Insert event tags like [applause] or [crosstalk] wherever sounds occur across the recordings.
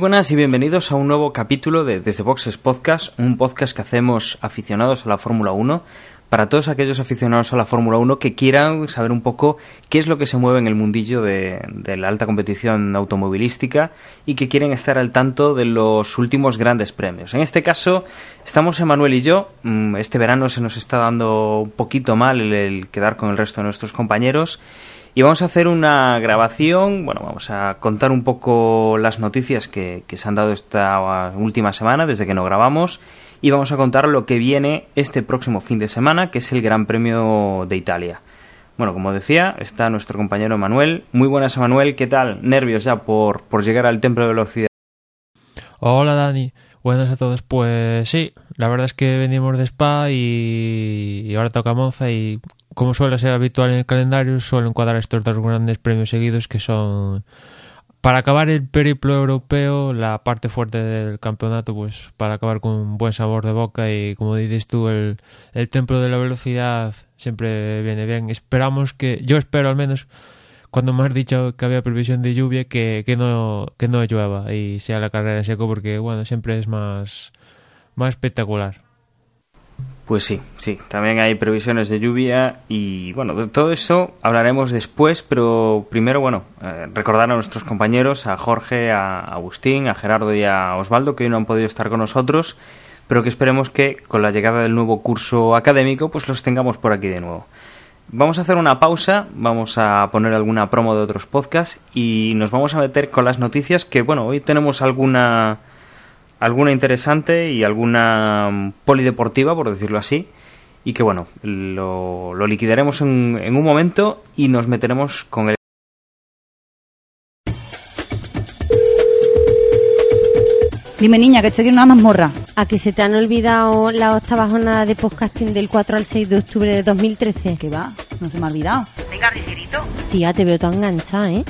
buenas y bienvenidos a un nuevo capítulo de Desde Boxes Podcast, un podcast que hacemos aficionados a la Fórmula 1 para todos aquellos aficionados a la Fórmula 1 que quieran saber un poco qué es lo que se mueve en el mundillo de, la alta competición automovilística y que quieren estar al tanto de los últimos grandes premios. En este caso estamos Emanuel y yo. Mm, este verano se nos está dando un poquito mal el quedar con el resto de nuestros compañeros. Y vamos a hacer una grabación, bueno, vamos a contar un poco las noticias que, que se han dado esta última semana desde que no grabamos y vamos a contar lo que viene este próximo fin de semana, que es el Gran Premio de Italia. Bueno, como decía, está nuestro compañero Manuel. Muy buenas, Manuel. ¿Qué tal? ¿Nervios ya por, por llegar al Templo de Velocidad? Hola, Dani. Buenas a todos. Pues sí, la verdad es que venimos de Spa y, ahora toca Monza y como suele ser habitual en el calendario, suelen cuadrar estos dos grandes premios seguidos que son para acabar el periplo europeo, la parte fuerte del campeonato, pues para acabar con un buen sabor de boca y como dices tú, el, templo de la velocidad siempre viene bien. Esperamos que, yo espero al menos, cuando me has dicho que había previsión de lluvia, que, que, no, que no llueva y sea la carrera en seco, porque bueno, siempre es más, más espectacular. Pues sí, sí, también hay previsiones de lluvia y bueno, de todo eso hablaremos después, pero primero, bueno, eh, recordar a nuestros compañeros, a Jorge, a Agustín, a Gerardo y a Osvaldo, que hoy no han podido estar con nosotros, pero que esperemos que con la llegada del nuevo curso académico, pues los tengamos por aquí de nuevo. Vamos a hacer una pausa, vamos a poner alguna promo de otros podcasts y nos vamos a meter con las noticias que, bueno, hoy tenemos alguna alguna interesante y alguna polideportiva, por decirlo así, y que bueno, lo, lo liquidaremos en, en, un momento y nos meteremos con el... Dime niña, que estoy en una mazmorra. ¿A que se te han olvidado la octava jornada de podcasting del 4 al 6 de octubre de 2013? ¿Qué va? No se me ha olvidado. Venga, ligerito. Tía, te veo tan enganchada, ¿eh?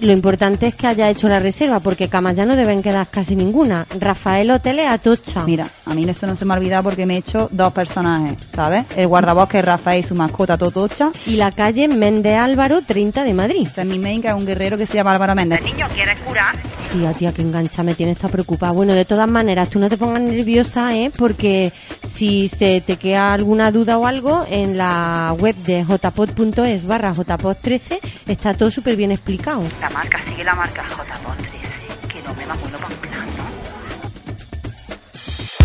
Lo importante es que haya hecho la reserva, porque camas ya no deben quedar casi ninguna. Rafael Hoteles Atocha. Mira, a mí esto no se me ha olvidado porque me he hecho dos personajes, ¿sabes? El guardabosques Rafael y su mascota Totocha. Y la calle Méndez Álvaro 30 de Madrid. Este es mi main, que es un guerrero que se llama Álvaro Méndez. ¿El niño quiere curar? Tía, tía, que engancha, me tiene esta preocupada. Bueno, de todas maneras, tú no te pongas nerviosa, ¿eh? Porque si se te queda alguna duda o algo, en la web de jpod.es barra jpod13 está todo súper bien explicado. La marca sigue la marca JPod 13, que no me va bueno para un plan, ¿no?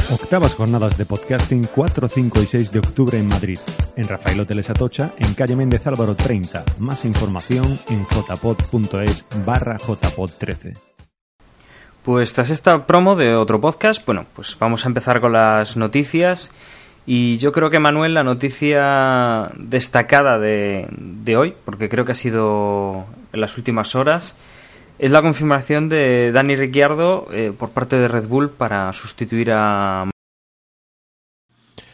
Octavas jornadas de podcasting 4, 5 y 6 de octubre en Madrid. En Rafael Hoteles Atocha, en calle Méndez Álvaro 30. Más información en jpod.es barra jpod13. Pues tras esta promo de otro podcast, bueno, pues vamos a empezar con las noticias. Y yo creo que Manuel, la noticia destacada de, de hoy, porque creo que ha sido en las últimas horas, es la confirmación de Dani Ricciardo eh, por parte de Red Bull para sustituir a.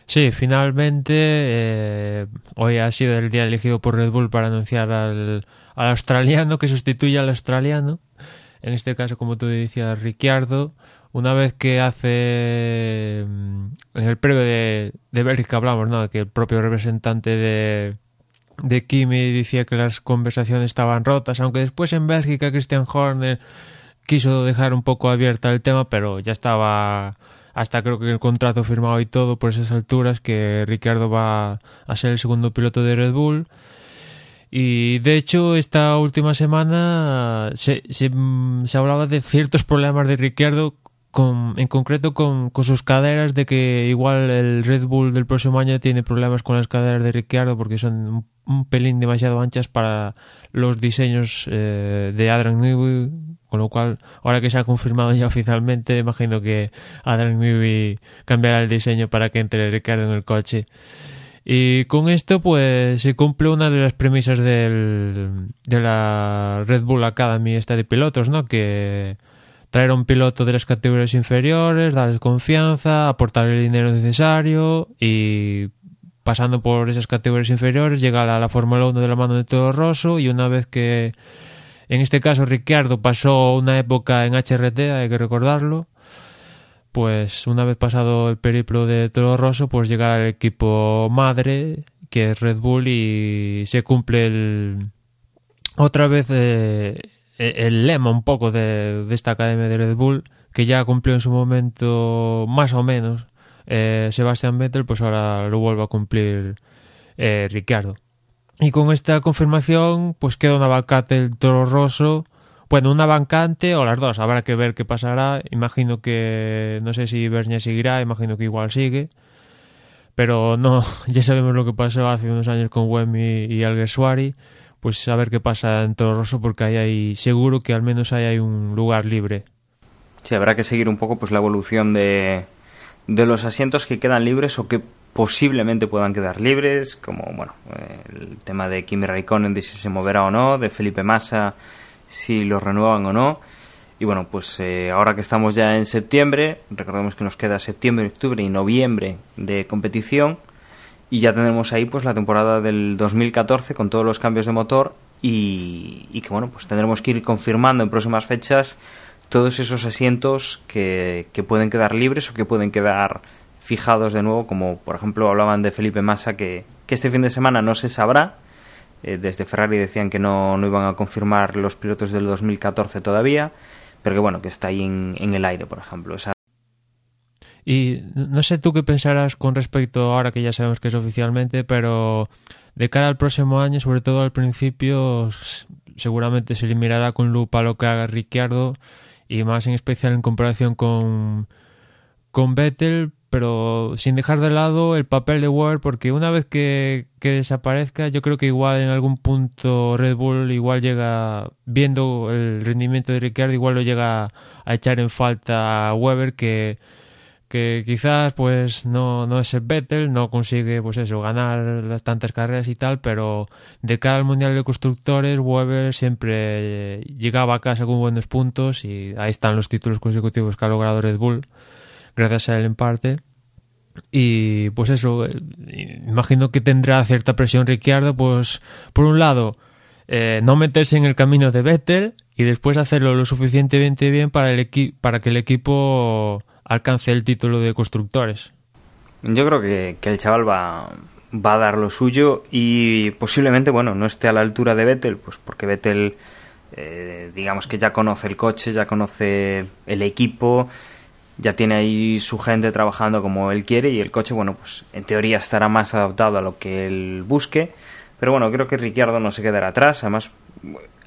Sí, finalmente eh, hoy ha sido el día elegido por Red Bull para anunciar al, al australiano que sustituye al australiano. En este caso, como tú decías, Ricciardo. Una vez que hace en el previo de, de Bélgica hablamos, ¿no? Que el propio representante de, de Kimi decía que las conversaciones estaban rotas, aunque después en Bélgica Christian Horner quiso dejar un poco abierta el tema, pero ya estaba hasta creo que el contrato firmado y todo por esas alturas que Ricciardo va a ser el segundo piloto de Red Bull. Y de hecho, esta última semana se, se, se hablaba de ciertos problemas de Ricciardo con, en concreto con, con, sus caderas, de que igual el Red Bull del próximo año tiene problemas con las caderas de Ricciardo porque son un, pelín demasiado anchas para los diseños eh, de Adrian Newey, con lo cual, ahora que se ha confirmado ya [laughs] oficialmente, imagino que Adrian Newey cambiará el diseño para que entre Ricciardo en el coche. Y con esto, pues se cumple una de las premisas del, de la Red Bull Academy esta de pilotos, ¿no? Que traer a un piloto de las categorías inferiores, darles confianza, aportar el dinero necesario y pasando por esas categorías inferiores, llega a la, Fórmula 1 de la mano de Toro Rosso y una vez que, en este caso, Ricciardo pasó una época en HRT, hay que recordarlo, pues una vez pasado el periplo de Toro Rosso, pues llegar al equipo madre, que es Red Bull, y se cumple el, otra vez eh, el lema un poco de, de esta academia de Red Bull, que ya cumplió en su momento más o menos eh, Sebastián Vettel, pues ahora lo vuelve a cumplir eh, Ricciardo. Y con esta confirmación, pues queda una vacante el Toro Rosso. Bueno, una vacante o las dos, habrá que ver qué pasará. Imagino que, no sé si Bernia seguirá, imagino que igual sigue. Pero no, [laughs] ya sabemos lo que pasó hace unos años con Wemi y Alguersuari. Pues a ver qué pasa en Toro Rosso, porque ahí hay, seguro que al menos ahí hay un lugar libre. Sí, habrá que seguir un poco pues la evolución de, de los asientos que quedan libres o que posiblemente puedan quedar libres, como bueno, el tema de Kimi Raikkonen de si se moverá o no, de Felipe Massa si lo renuevan o no. Y bueno, pues eh, ahora que estamos ya en septiembre, recordemos que nos queda septiembre, octubre y noviembre de competición y ya tendremos ahí pues la temporada del 2014 con todos los cambios de motor y que bueno, pues tendremos que ir confirmando en próximas fechas todos esos asientos que, que, pueden quedar libres o que pueden quedar fijados de nuevo, como por ejemplo hablaban de Felipe Massa, que, este fin de semana no se sabrá. Eh, desde Ferrari decían que no, no, iban a confirmar los pilotos del 2014 todavía, pero que bueno, que está ahí en, en el aire, por ejemplo. Y no sé tú qué pensarás con respecto, ahora que ya sabemos que es oficialmente, pero de cara al próximo año, sobre todo al principio, seguramente se le mirará con lupa lo que haga Ricciardo y más en especial en comparación con, con Vettel, pero sin dejar de lado el papel de Ward, porque una vez que, que, desaparezca, yo creo que igual en algún punto Red Bull igual llega, viendo el rendimiento de Ricciardo, igual lo llega a echar en falta a Weber, que que quizás pues no, no es el Vettel, no consigue pues eso, ganar las tantas carreras y tal, pero de cara al Mundial de Constructores, Weber siempre llegaba a casa con buenos puntos y ahí están los títulos consecutivos que ha logrado Red Bull, gracias a él en parte. Y pues eso, imagino que tendrá cierta presión Ricciardo, pues por un lado, eh, no meterse en el camino de Vettel y después hacerlo lo suficientemente bien para, el para que el equipo alcance el título de constructores. Yo creo que, que el chaval va, va a dar lo suyo y posiblemente, bueno, no esté a la altura de Vettel, pues porque Vettel, eh, digamos que ya conoce el coche, ya conoce el equipo, ya tiene ahí su gente trabajando como él quiere y el coche, bueno, pues en teoría estará más adaptado a lo que él busque, pero bueno, creo que Ricciardo no se quedará atrás, además,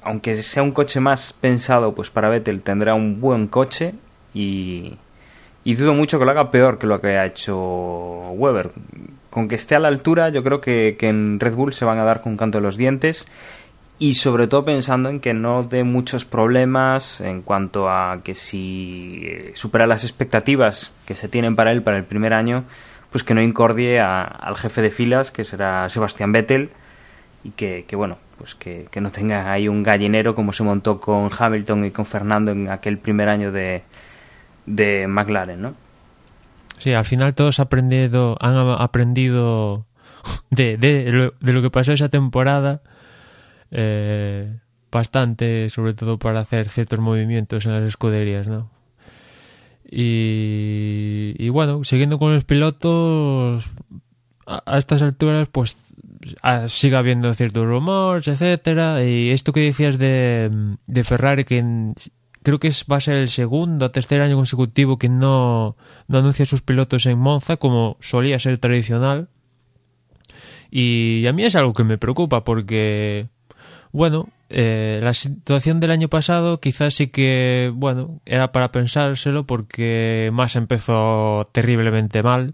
aunque sea un coche más pensado, pues para Vettel tendrá un buen coche y, y dudo mucho que lo haga peor que lo que ha hecho Weber. Con que esté a la altura, yo creo que, que en Red Bull se van a dar con canto de los dientes y sobre todo pensando en que no dé muchos problemas en cuanto a que si eh, supera las expectativas que se tienen para él para el primer año, pues que no incordie a, al jefe de filas, que será Sebastián Vettel, y que, que bueno, pues que, que, no tenga ahí un gallinero como se montó con Hamilton y con Fernando en aquel primer año de, de McLaren, ¿no? Sí, al final todos aprendido, han aprendido [laughs] de, de, lo, que pasó esa temporada eh, bastante, sobre todo para hacer ciertos movimientos en las escuderías, ¿no? Y, bueno, siguiendo con los pilotos, a, estas alturas, pues a, sigue habiendo ciertos rumores, etcétera. Y esto que decías de, de Ferrari, que creo que va a ser el segundo o tercer año consecutivo que no, anuncia sus pilotos en Monza, como solía ser tradicional. Y a mí es algo que me preocupa porque, bueno, eh, la situación del año pasado quizás sí que, bueno, era para pensárselo porque más empezó terriblemente mal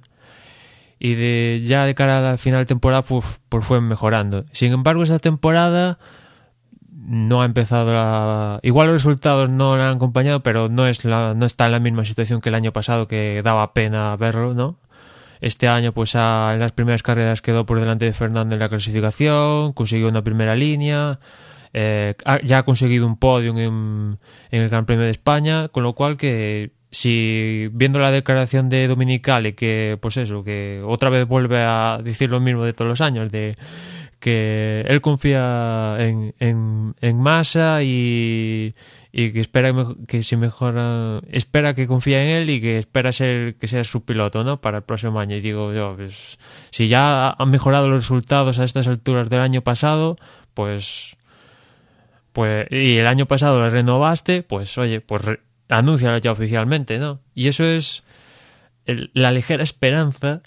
y de ya de cara al final de temporada pues, pues fue mejorando. Sin embargo, esa temporada no ha empezado la... Igual los resultados no le han acompañado, pero no, es la, no está en la misma situación que el año pasado, que daba pena verlo, ¿no? Este año, pues en las primeras carreras quedó por delante de Fernando en la clasificación, consiguió una primera línea, eh, ya ha conseguido un podio en, en, el Gran Premio de España, con lo cual que si viendo la declaración de Dominicali que pues eso, que otra vez vuelve a decir lo mismo de todos los años, de que él confía en, en, en Massa y, y que espera que si mejora espera que confía en él y que espera ser que sea su piloto no para el próximo año. Y digo yo pues si ya han mejorado los resultados a estas alturas del año pasado pues pues y el año pasado le renovaste pues oye pues anúncialo ya oficialmente no y eso es la ligera esperanza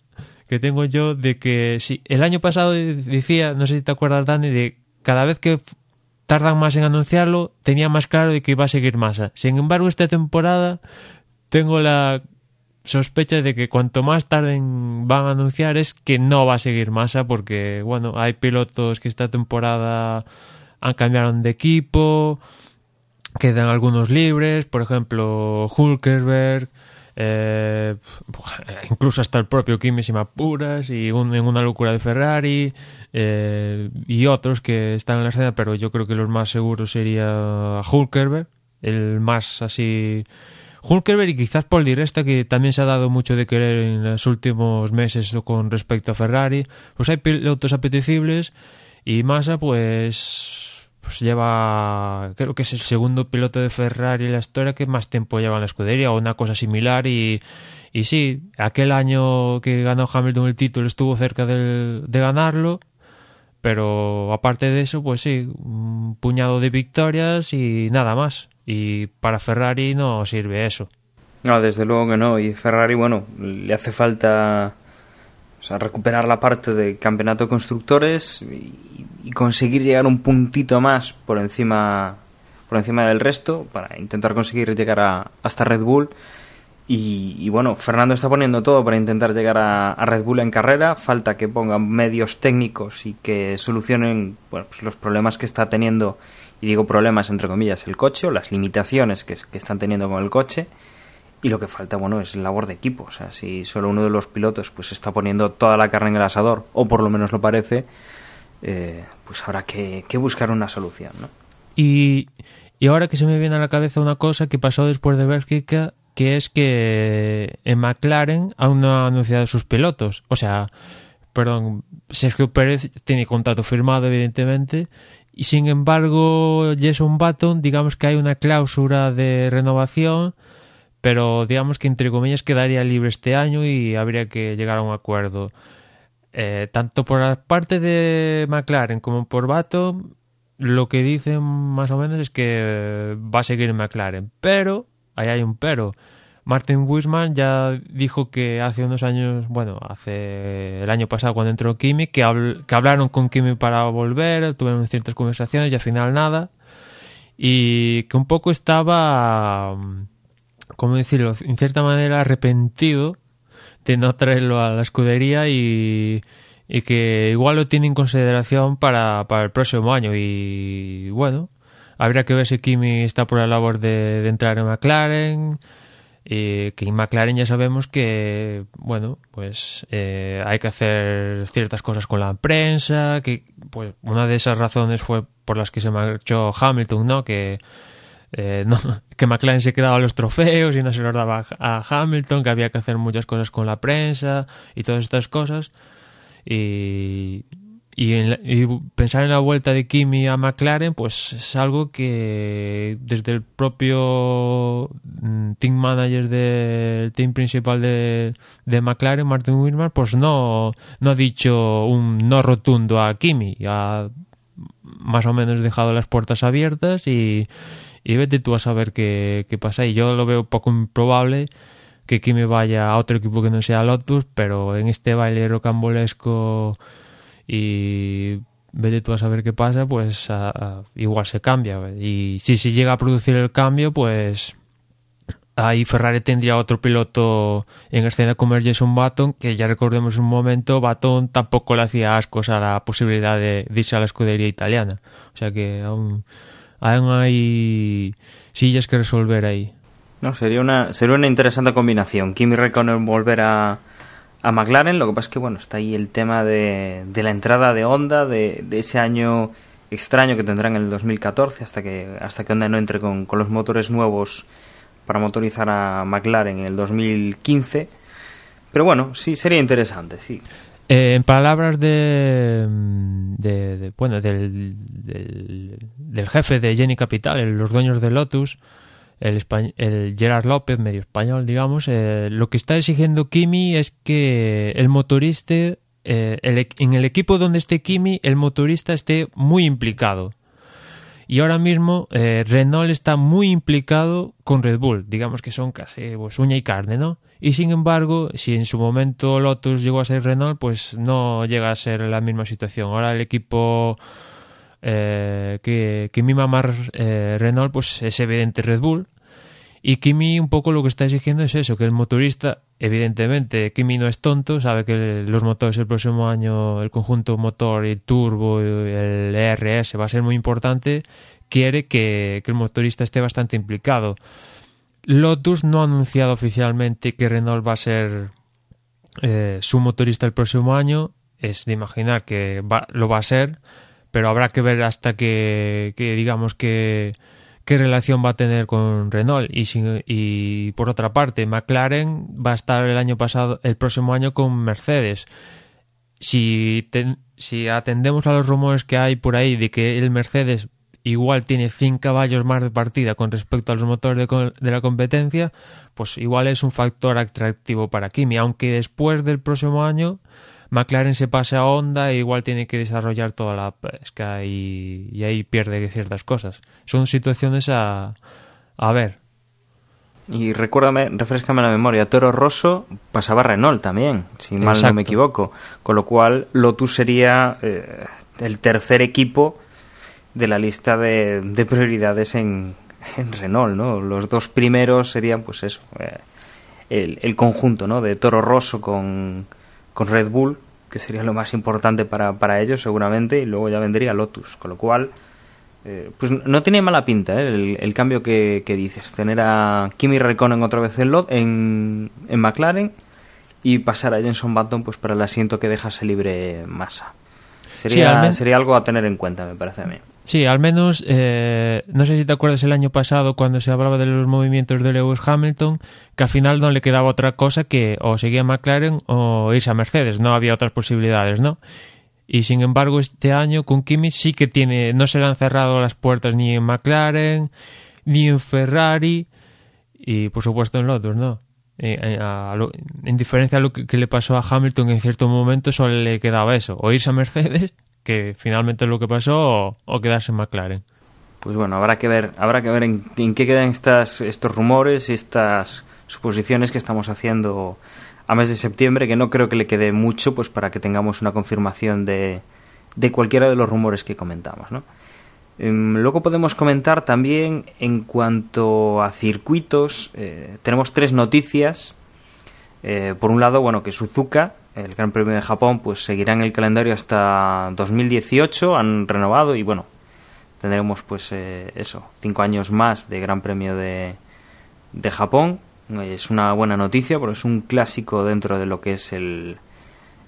que tengo yo de que si el año pasado decía no sé si te acuerdas Dani de cada vez que tardan más en anunciarlo, tenía más claro de que iba a seguir Massa. Sin embargo, esta temporada tengo la sospecha de que cuanto más tarden van a anunciar es que no va a seguir Massa porque, bueno, hay pilotos que esta temporada han cambiado de equipo, quedan algunos libres, por ejemplo, Hulkerberg, eh, incluso hasta el propio Kimi sin apuras y en una locura de Ferrari eh, y otros que están en la escena pero yo creo que los más seguros sería Hulkerberg el más así Hulkerberg y quizás Paul Di Resta que también se ha dado mucho de querer en los últimos meses con respecto a Ferrari. Pues hay pilotos apetecibles y Massa pues pues lleva, creo que es el segundo piloto de Ferrari en la historia que más tiempo lleva en la escudería o una cosa similar y, y sí, aquel año que ganó Hamilton el título estuvo cerca de, de ganarlo, pero aparte de eso, pues sí, un puñado de victorias y nada más. Y para Ferrari no sirve eso. No, desde luego que no. Y Ferrari, bueno, le hace falta recuperar la parte de campeonato de constructores y, y conseguir llegar un puntito más por encima por encima del resto para intentar conseguir llegar a, hasta Red Bull y, bueno, Fernando está poniendo todo para intentar llegar a, Red Bull en carrera. Falta que pongan medios técnicos y que solucionen pues los problemas que está teniendo, y digo problemas entre comillas, el coche o las limitaciones que, que están teniendo con el coche. Y lo que falta, bueno, es labor de equipo. O sea, si solo uno de los pilotos pues está poniendo toda la carne en el asador, o por lo menos lo parece, eh, pues habrá que, buscar una solución, ¿no? Y, y ahora que se me viene a la cabeza una cosa que pasó después de Bélgica, que es que en McLaren aún no ha anunciado sus pilotos. O sea, perdón, Sergio Pérez tiene contrato firmado, evidentemente, y sin embargo, Jason Button, digamos que hay una cláusula de renovación, pero digamos que entre comillas quedaría libre este año y habría que llegar a un acuerdo. Eh, tanto por la parte de McLaren como por Bato, lo que dicen más o menos es que va a seguir en McLaren. Pero, ahí hay un pero. Martin Wisman ya dijo que hace unos años, bueno, hace el año pasado cuando entró Kimi, que, que hablaron con Kimi para volver, tuvieron ciertas conversaciones y al final nada. Y que un poco estaba, ¿cómo decirlo?, en cierta manera arrepentido de no traerlo a la escudería y, y que igual lo tiene en consideración para, para, el próximo año. Y bueno, habría que ver si Kimi está por la labor de, de entrar en McLaren. Y que en McLaren ya sabemos que, bueno, pues eh, hay que hacer ciertas cosas con la prensa, que pues una de esas razones fue por las que se marchó Hamilton, ¿no? Que eh, no, [laughs] que McLaren se quedaba los trofeos y no se los daba a Hamilton, que había que hacer muchas cosas con la prensa y todas estas cosas. Y, en la, y, pensar en la vuelta de Kimi a McLaren, pues es algo que desde el propio mm, team manager del team principal de, de McLaren, Martin Wilmar, pues no, no ha dicho un no rotundo a Kimi, ha más o menos dejado las puertas abiertas y, y vete tú a saber qué, qué pasa. Y yo lo veo poco improbable que Kimi vaya a otro equipo que no sea Lotus, pero en este baile rocambolesco y vete tú a saber qué pasa, pues a, igual se cambia. Y si se llega a producir el cambio, pues ahí Ferrari tendría otro piloto en escena como el Jason Button, que ya recordemos un momento, Button tampoco le hacía ascos a la posibilidad de, de irse a la escudería italiana. O sea que aún aún hay sillas que resolver ahí. No, sería una, sería una interesante combinación. Kimi Räikkönen volver a, a McLaren, lo que pasa es que bueno, está ahí el tema de, de la entrada de Honda, de, de, ese año extraño que tendrán en el 2014, hasta que, hasta que Honda no entre con, con los motores nuevos para motorizar a McLaren en el 2015. Pero bueno, sí, sería interesante, sí. Eh, en palabras de, de- de- bueno del, del, jefe de Jenny Capital, los dueños de Lotus, el Gerard López, medio español, digamos, eh, lo que está exigiendo Kimi es que el motorista, eh, el e- en el equipo donde esté Kimi, el motorista esté muy implicado. Y ahora mismo eh, Renault está muy implicado con Red Bull, digamos que son casi pues, uña y carne, ¿no? Y sin embargo, si en su momento Lotus llegó a ser Renault, pues no llega a ser la misma situación. Ahora el equipo eh, que, que mima más eh, Renault, pues es evidente Red Bull. Y Kimi un poco lo que está exigiendo es eso, que el motorista, evidentemente, Kimi no es tonto, sabe que los motores el próximo año, el conjunto motor, el turbo, el ERS va a ser muy importante, quiere que, el motorista esté bastante implicado. Lotus no ha anunciado oficialmente que Renault va a ser eh, su motorista el próximo año, es de imaginar que va- lo va a ser, pero habrá que ver hasta que digamos que qué relación va a tener con Renault. Y, por otra parte McLaren va a estar el año pasado el próximo año con Mercedes. Si ten- si atendemos a los rumores que hay por ahí de que el Mercedes igual tiene 100 caballos más de partida con respecto a los motores de, de la competencia, pues igual es un factor atractivo para Kimi, aunque después del próximo año McLaren se pase a Honda e igual tiene que desarrollar toda la pesca y, y ahí pierde ciertas cosas. Son situaciones a, a ver. Y recuérdame, refrescame la memoria, Toro Rosso pasaba a Renault también, si mal no me equivoco. Con lo cual, Lotus sería eh, el tercer equipo de la lista de, de prioridades en, en Renault, ¿no? Los dos primeros serían, pues eso, eh, el, el conjunto, ¿no? De Toro Rosso con, con Red Bull, que sería lo más importante para, para ellos seguramente, y luego ya vendría Lotus, con lo cual... eh, pues no tiene mala pinta ¿eh? el, el cambio que, que dices. Tener a Kimi Raikkonen otra vez en, Lot, en, en McLaren y pasar a Jenson Button pues para el asiento que dejase libre Massa. Sería, sería algo a tener en cuenta, me parece a mí. Sí, al menos, eh, no sé si te acuerdas el año pasado cuando se hablaba de los movimientos de Lewis Hamilton, que al final no le quedaba otra cosa que o seguir a McLaren o irse a Mercedes, no había otras posibilidades, ¿no? Y sin embargo, este año con Kimi sí que tiene, no se le han cerrado las puertas ni en McLaren, ni en Ferrari, y por supuesto en Lotus, ¿no? Eh, eh, a lo- en diferencia a lo que le pasó a Hamilton en cierto momento, solo le quedaba eso, o irse a Mercedes, que finalmente es lo que pasó, o, quedarse en McLaren. Pues bueno, habrá que ver, habrá que ver en, en qué quedan estas, estos rumores y estas suposiciones que estamos haciendo a mes de septiembre, que no creo que le quede mucho pues para que tengamos una confirmación de, de cualquiera de los rumores que comentamos, ¿no? Em, luego podemos comentar también en cuanto a circuitos, eh, tenemos tres noticias. Eh, por un lado, bueno, que Suzuka, el Gran Premio de Japón, pues seguirá en el calendario hasta 2018, han renovado y bueno, tendremos pues eh, eso, cinco años más de Gran Premio de, de Japón. Es una buena noticia porque es un clásico dentro de lo que es el,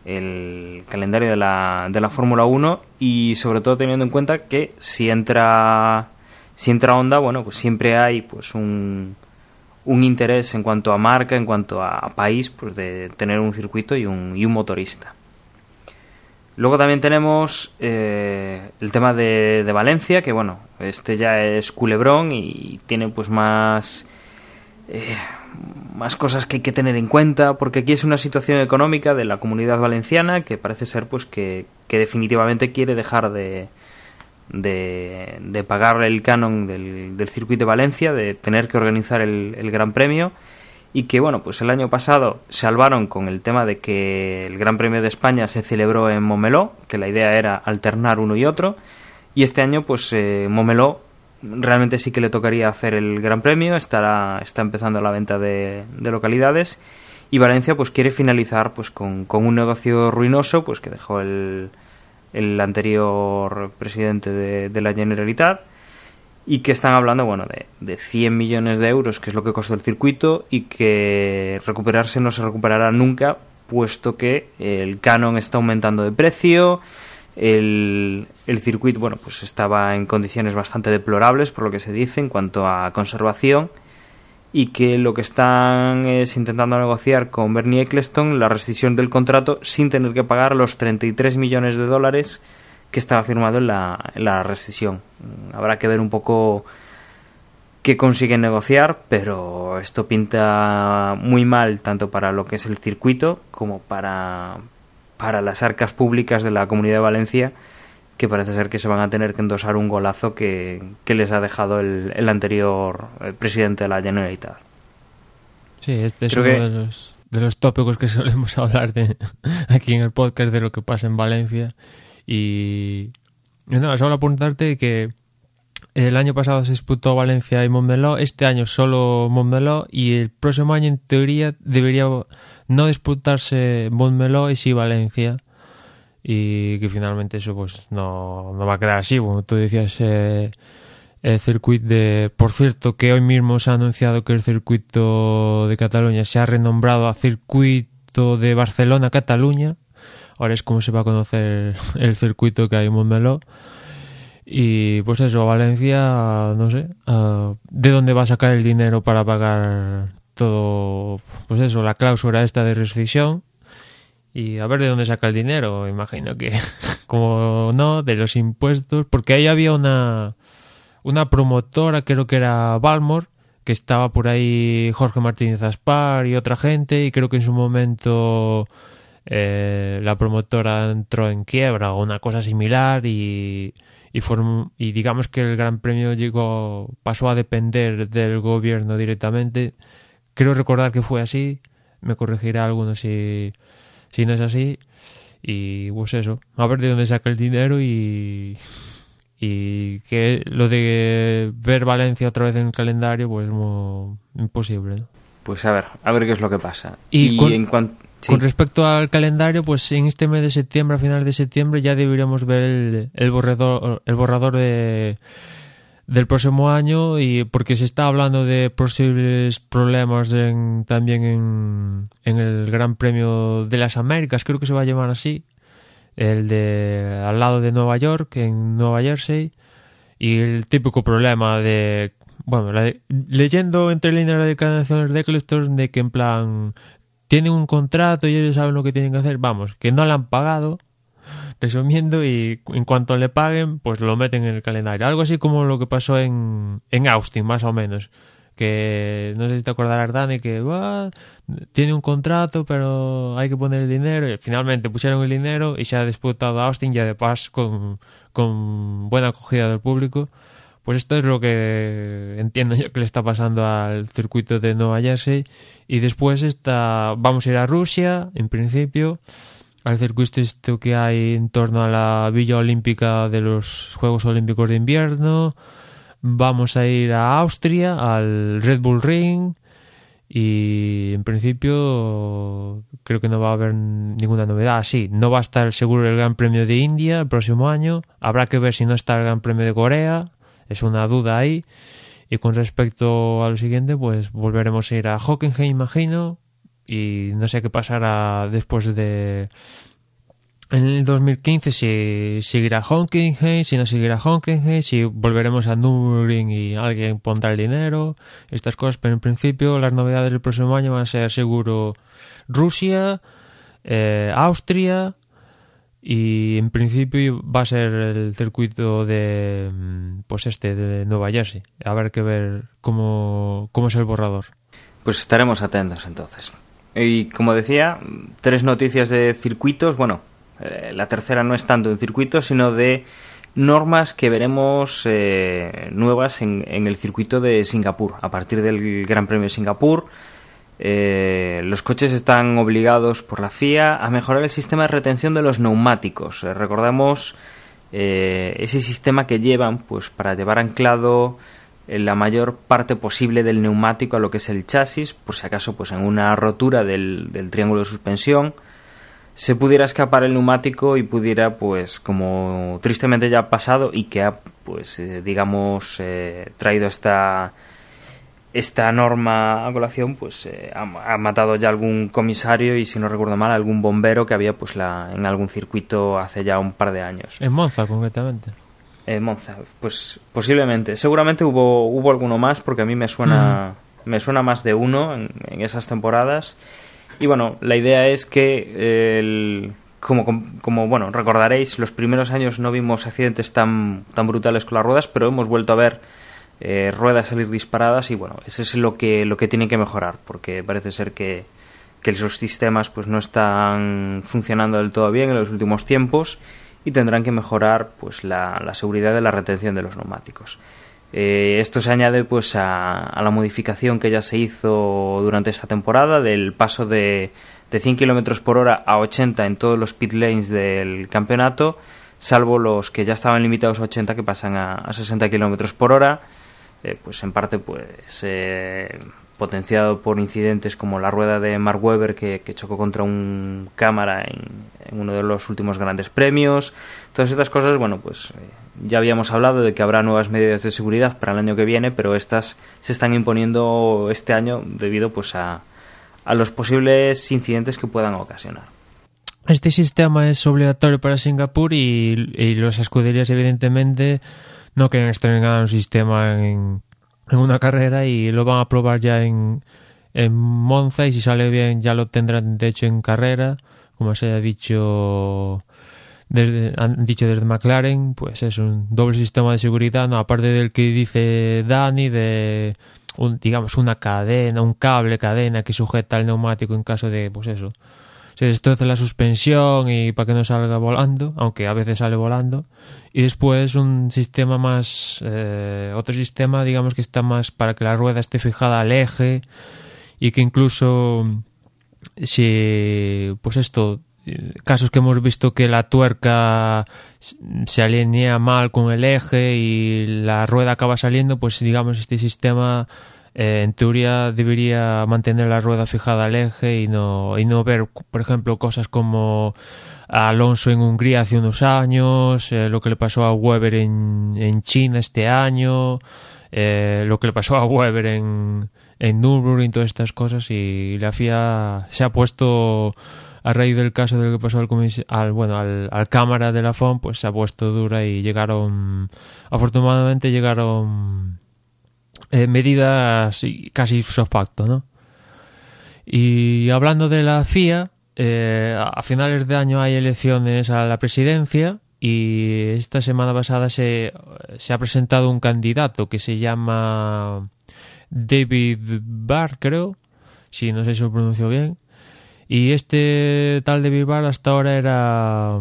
el calendario de la, de la Fórmula 1 y sobre todo teniendo en cuenta que si entra si entra Honda, bueno, pues siempre hay pues un, un interés en cuanto a marca, en cuanto a país, pues de tener un circuito y un, motorista. Luego también tenemos eh, el tema de, Valencia, que bueno, este ya es culebrón y tiene pues más eh, más cosas que hay que tener en cuenta, porque aquí es una situación económica de la comunidad valenciana que parece ser pues que definitivamente quiere dejar de, de, pagar el canon del, del circuito de Valencia, de tener que organizar el, Gran Premio y que bueno, pues el año pasado salvaron con el tema de que el Gran Premio de España se celebró en Momeló, que la idea era alternar uno y otro, y este año pues eh, Momeló realmente sí que le tocaría hacer el Gran Premio, estará, está empezando la venta de, de localidades y Valencia pues quiere finalizar pues con, con un negocio ruinoso pues que dejó el, el anterior presidente de, la Generalitat y que están hablando bueno de, de 100 millones de euros que es lo que costó el circuito y que recuperarse no se recuperará nunca puesto que el canon está aumentando de precio el, el circuito bueno pues estaba en condiciones bastante deplorables por lo que se dice en cuanto a conservación y que lo que están es intentando negociar con Bernie Eccleston la rescisión del contrato sin tener que pagar los 33 millones de dólares que estaba firmado en la, en la rescisión. Mm, Habrá que ver un poco qué consiguen negociar, pero esto pinta muy mal tanto para lo que es el circuito como para, para las arcas públicas de la Comunidad de Valencia, que parece ser que se van a tener que endosar un golazo que, que les ha dejado el, el anterior eh, presidente de la Generalitat. Sí, este es Creo uno que- de, los, de los tópicos que [laughs] solemos hablar de, aquí en el podcast de lo que pasa en Valencia. Y, nada, solo apuntarte que el año pasado se disputó Valencia y Montmeló, este año solo Montmeló y el próximo año en teoría debería no disputarse Montmeló y sí Valencia. Y que finalmente eso pues no, no va a quedar así, como tú decías. eh, el circuito de... Por cierto, que hoy mismo se ha anunciado que el circuito de Cataluña se ha renombrado a circuito de Barcelona-Cataluña. Ahora es como se va a conocer [laughs] el circuito que hay en Montmeló. Y pues eso, Valencia, no sé, ¿de dónde va a sacar el dinero para pagar todo? Pues eso, la cláusula esta de rescisión. Y a ver de dónde saca el dinero, imagino que, [laughs] como no, de los impuestos, porque ahí había una, una promotora, creo que era Balmor, que estaba por ahí Jorge Martínez Aspar y otra gente, y creo que en su momento eh, la promotora entró en quiebra o una cosa similar y, y, y digamos que el Gran Premio llegó, pasó a depender del gobierno directamente. Creo recordar que fue así, me corregirá alguno si, si no es así. Y pues eso, a ver de dónde saca el dinero y, y que lo de ver Valencia otra vez en el calendario, pues muy imposible. ¿no? Pues a ver, a ver qué es lo que pasa. Y Y, con- en cuanto... Con respecto al calendario, pues en este mes de septiembre, a final de septiembre, ya deberíamos ver el, el borrador, el borrador de, del próximo año y porque se está hablando de posibles problemas en- también en, en el Gran Premio de las Américas, creo que se va a llamar así, el de al lado de Nueva York, en Nueva Jersey, y el típico problema de, bueno, la de- leyendo entre líneas de declaraciones de Eccleston de que en plan tienen un contrato y ellos saben lo que tienen que hacer, vamos, que no le han pagado, resumiendo, y en cuanto le paguen, pues lo meten en el calendario. Algo así como lo que pasó en, en Austin, más o menos. Que no sé si te acordarás, Dani, que "Buah, tiene un contrato, pero hay que poner el dinero. Y finalmente pusieron el dinero y se ha disputado Austin ya de paz con, con buena acogida del público. Pues esto es lo que entiendo yo que le está pasando al circuito de Nueva Jersey. Y después está, vamos a ir a Rusia, en principio, al circuito esto que hay en torno a la Villa Olímpica de los Juegos Olímpicos de Invierno. Vamos a ir a Austria, al Red Bull Ring. Y en principio creo que no va a haber ninguna novedad. Sí, no va a estar seguro el Gran Premio de India el próximo año. Habrá que ver si no está el Gran Premio de Corea. Es una duda ahí. Y con respecto a lo siguiente, pues volveremos a ir a Hockenheim, imagino. Y no sé qué pasará después de... En el 2015 si seguirá Hockenheim, si no seguirá Hockenheim, si volveremos a Nürburgring y alguien pondrá el dinero, estas cosas, pero en principio las novedades del próximo año van a ser seguro Rusia, eh, Austria y en principio va a ser el circuito de pues este de Nueva Jersey. A ver que ver cómo, cómo es el borrador. Pues estaremos atentos entonces. Y como decía, tres noticias de circuitos. Bueno, eh, la tercera no es tanto de circuitos, sino de normas que veremos eh, nuevas en, en el circuito de Singapur. A partir del Gran Premio de Singapur, eh, los coches están obligados por la FIA a mejorar el sistema de retención de los neumáticos. Eh, recordemos eh, ese sistema que llevan pues para llevar anclado la mayor parte posible del neumático a lo que es el chasis, por si acaso pues en una rotura del, del triángulo de suspensión se pudiera escapar el neumático y pudiera pues como tristemente ya ha pasado y que ha pues eh, digamos eh, traído esta esta norma a colación pues eh, ha, ha matado ya algún comisario y si no recuerdo mal algún bombero que había pues la en algún circuito hace ya un par de años En Monza, concretamente. Eh, Monza, pues posiblemente. Seguramente hubo, hubo alguno más porque a mí me suena, me suena más de uno en, en esas temporadas. Y bueno, la idea es que el, como, como, bueno, recordaréis, los primeros años no vimos accidentes tan, tan brutales con las ruedas, pero hemos vuelto a ver eh, ruedas salir disparadas y bueno, eso es lo que, lo que tienen que mejorar, porque parece ser que, que esos sistemas pues no están funcionando del todo bien en los últimos tiempos y tendrán que mejorar pues la, la seguridad de la retención de los neumáticos. Eh, esto se añade pues a, la modificación que ya se hizo durante esta temporada del paso de, de 100 km por hora a 80 en todos los pit lanes del campeonato, salvo los que ya estaban limitados a 80 que pasan a, a 60 km por hora, eh, pues en parte pues eh, potenciado por incidentes como la rueda de Mark Webber que, chocó contra un cámara en, uno de los últimos grandes premios. Todas estas cosas, bueno, pues eh, ya habíamos hablado de que habrá nuevas medidas de seguridad para el año que viene, pero estas se están imponiendo este año debido pues a, a los posibles incidentes que puedan ocasionar. Este sistema es obligatorio para Singapur y, y las escuderías evidentemente no quieren estrenar un sistema en, en una carrera y lo van a probar ya en, en Monza y si sale bien ya lo tendrán de hecho en carrera, como se ha dicho desde, han dicho desde McLaren, pues es un doble sistema de seguridad, no, aparte del que dice Dani de un, digamos una cadena, un cable cadena que sujeta el neumático en caso de pues eso, se destroce la suspensión y para que no salga volando, aunque a veces sale volando. Y después un sistema más, eh, otro sistema, digamos que está más para que la rueda esté fijada al eje y que incluso si, pues esto, casos que hemos visto que la tuerca se alinea mal con el eje y la rueda acaba saliendo, pues digamos este sistema eh, en teoría debería mantener la rueda fijada al eje y no, y no ver, por ejemplo, cosas como a Alonso en Hungría hace unos años, eh, lo que le pasó a Weber en, en China este año, eh, lo que le pasó a Weber en, en Nürburgring, todas estas cosas y la FIA se ha puesto a raíz del caso del que pasó al, al bueno al, al, cámara de la FON pues se ha puesto dura y llegaron afortunadamente llegaron eh, medidas casi facto, ¿no? Y hablando de la FIA, eh, a finales de año hay elecciones a la presidencia y esta semana pasada se, se ha presentado un candidato que se llama David Barr, creo, si no sé si lo pronuncio bien, y este tal de Bilbar hasta ahora era,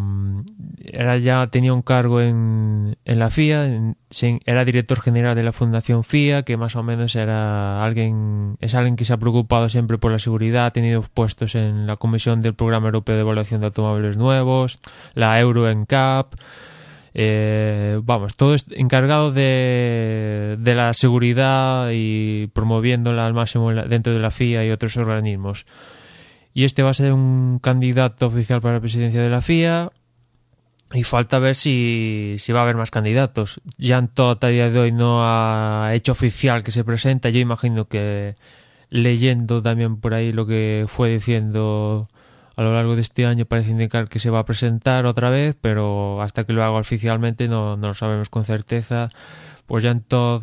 era ya tenía un cargo en, en la FIA, en, era director general de la Fundación FIA, que más o menos era alguien, es alguien que se ha preocupado siempre por la seguridad, ha tenido puestos en la Comisión del Programa Europeo de Evaluación de Automóviles Nuevos, la Euro NCAP, eh, vamos, todo encargado de, de la seguridad y promoviéndola al máximo dentro de la FIA y otros organismos y este va a ser un candidato oficial para la presidencia de la FIA y falta ver si, si va a haber más candidatos. Jan Todt a día de hoy no ha hecho oficial que se presenta, yo imagino que leyendo también por ahí lo que fue diciendo a lo largo de este año parece indicar que se va a presentar otra vez, pero hasta que lo haga oficialmente no, no lo sabemos con certeza. Pues Jan Todd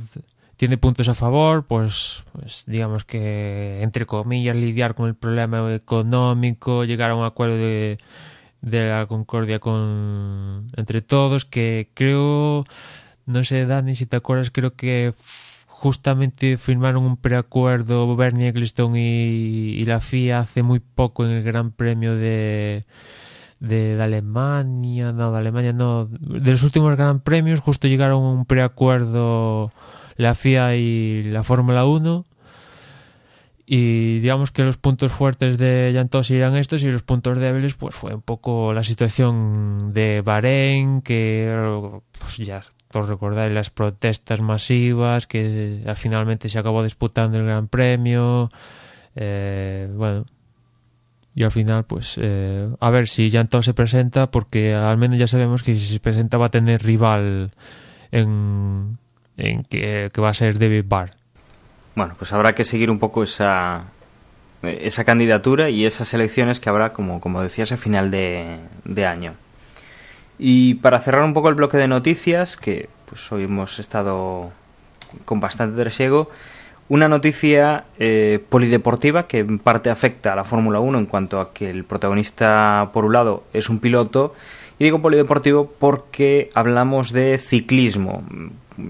tiene puntos a favor, pues, pues digamos que, entre comillas, lidiar con el problema económico, llegar a un acuerdo de, de la concordia con entre todos, que creo, no sé, Dani, si te acuerdas, creo que justamente firmaron un preacuerdo Bernie Ecclestone y, la FIA hace muy poco en el Gran Premio de de, de, Alemania, no, de Alemania no, de los últimos Gran Premios justo llegaron a un preacuerdo la FIA y la Fórmula 1 y digamos que los puntos fuertes de Jantos irán estos y los puntos débiles pues fue un poco la situación de Bahrein que pues ya todos recordáis las protestas masivas que finalmente se acabó disputando el Gran Premio. Eh, bueno y al final pues eh, a ver si Jantos se presenta porque al menos ya sabemos que si se presenta va a tener rival en en que, que va a ser David Barr. Bueno, pues habrá que seguir un poco esa, esa candidatura y esas elecciones que habrá, como, como decías, a final de, año. Y para cerrar un poco el bloque de noticias, que pues hoy hemos estado con bastante trasiego, Una noticia eh, polideportiva que en parte afecta a la Fórmula 1 en cuanto a que el protagonista, por un lado, es un piloto. Y digo polideportivo porque hablamos de ciclismo.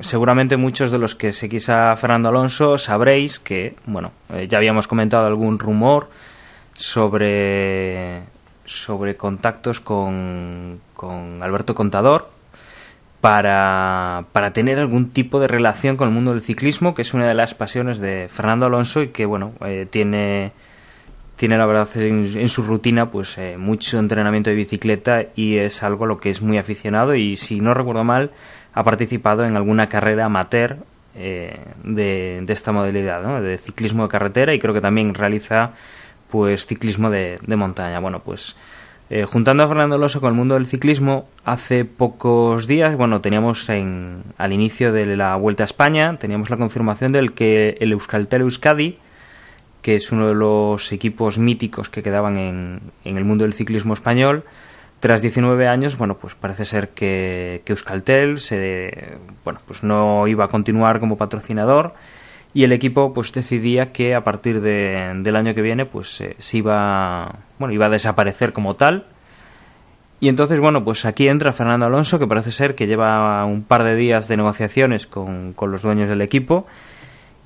Seguramente muchos de los que seguís a Fernando Alonso sabréis que, bueno, eh, ya habíamos comentado algún rumor sobre, sobre contactos con, con Alberto Contador, para, para, tener algún tipo de relación con el mundo del ciclismo, que es una de las pasiones de Fernando Alonso y que, bueno, eh, tiene, tiene la verdad en, su rutina pues eh, mucho entrenamiento de bicicleta y es algo a lo que es muy aficionado y, si no recuerdo mal, ha participado en alguna carrera amateur eh, de, esta modalidad, ¿no? de ciclismo de carretera y creo que también realiza pues ciclismo de, de montaña. Bueno, pues eh, juntando a Fernando Alonso con el mundo del ciclismo, hace pocos días, bueno, teníamos en, al inicio de la Vuelta a España, teníamos la confirmación del que el Euskaltel Euskadi, que es uno de los equipos míticos que quedaban en, en el mundo del ciclismo español, tras 19 años, bueno, pues parece ser que, que Euskaltel se, bueno, pues no iba a continuar como patrocinador y el equipo pues decidía que a partir de, del año que viene pues eh, se iba bueno iba a desaparecer como tal. Y entonces bueno pues aquí entra Fernando Alonso que parece ser que lleva un par de días de negociaciones con, con los dueños del equipo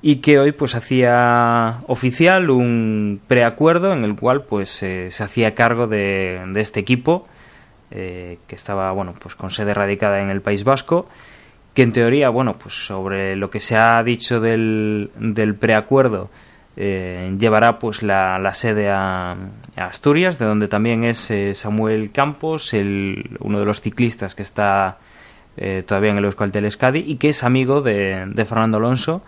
y que hoy pues hacía oficial un preacuerdo en el cual pues eh, se hacía cargo de, de este equipo eh, que estaba bueno pues con sede radicada en el País Vasco que en teoría, bueno, pues sobre lo que se ha dicho del, preacuerdo, eh, llevará pues la, sede a, a, Asturias, de donde también es eh, Samuel Campos, el, uno de los ciclistas que está eh, todavía en el Euskaltel Escadi y que es amigo de, de, Fernando Alonso.